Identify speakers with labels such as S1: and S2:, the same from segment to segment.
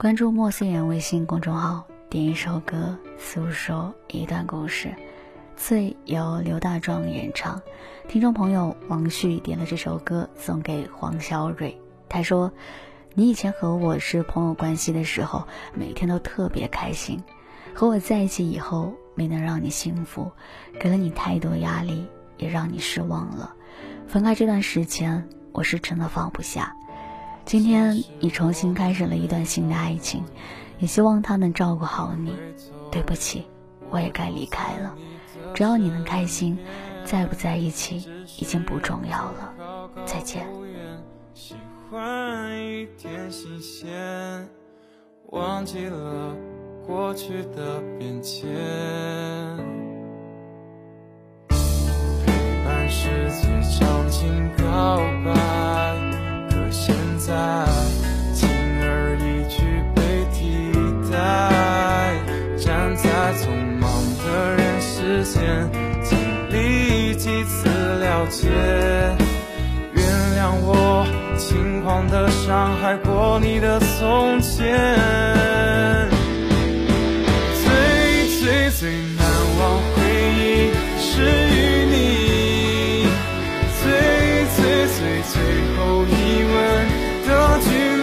S1: 关注莫思远微信公众号，点一首歌，诉说一段故事。醉由刘大壮演唱。听众朋友王旭点了这首歌送给黄小蕊，他说：“你以前和我是朋友关系的时候，每天都特别开心。和我在一起以后，没能让你幸福，给了你太多压力，也让你失望了。分开这段时间，我是真的放不下。”今天你重新开始了一段新的爱情，也希望他能照顾好你。对不起，我也该离开了。只要你能开心，在不在一起已经不重要了。再见。
S2: 忘记了过去的变迁，陪伴是最长情告白。间，经历几次了解，原谅我轻狂的伤害过你的从前。最最最难忘回忆是与你，最最最最后一吻的距。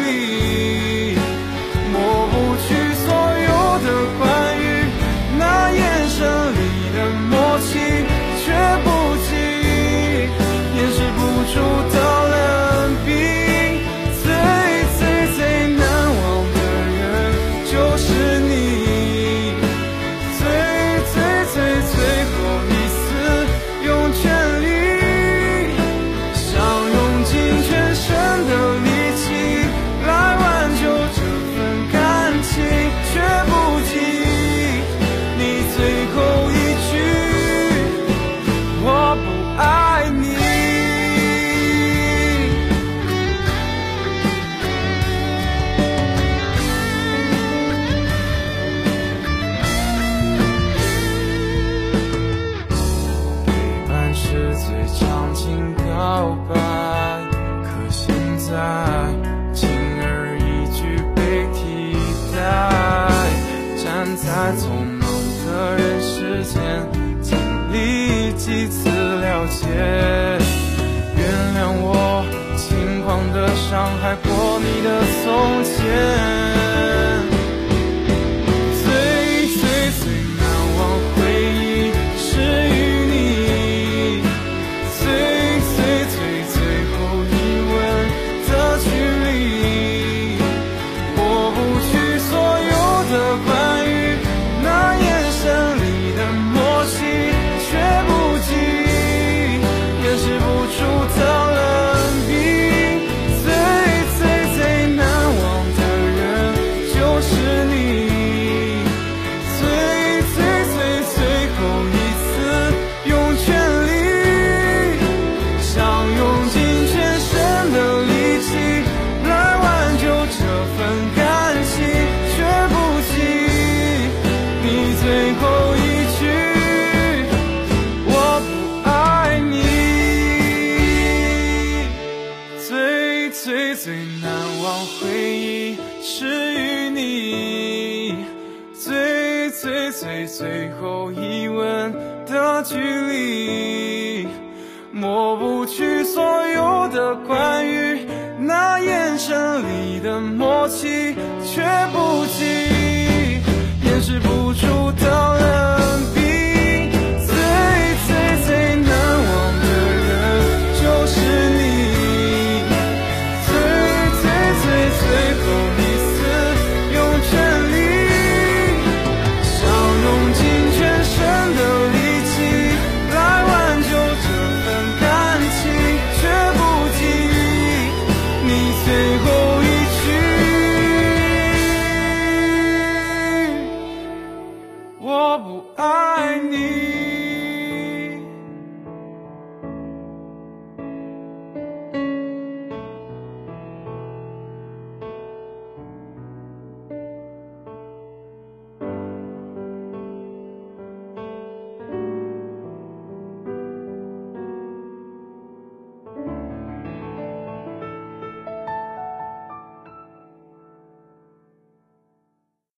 S2: 默契在匆忙的人世间，经历几次了解，原谅我轻狂的伤害过你的从前。最最后一吻的距离，抹不去所有的关于那眼神里的默契，却不及我不爱你。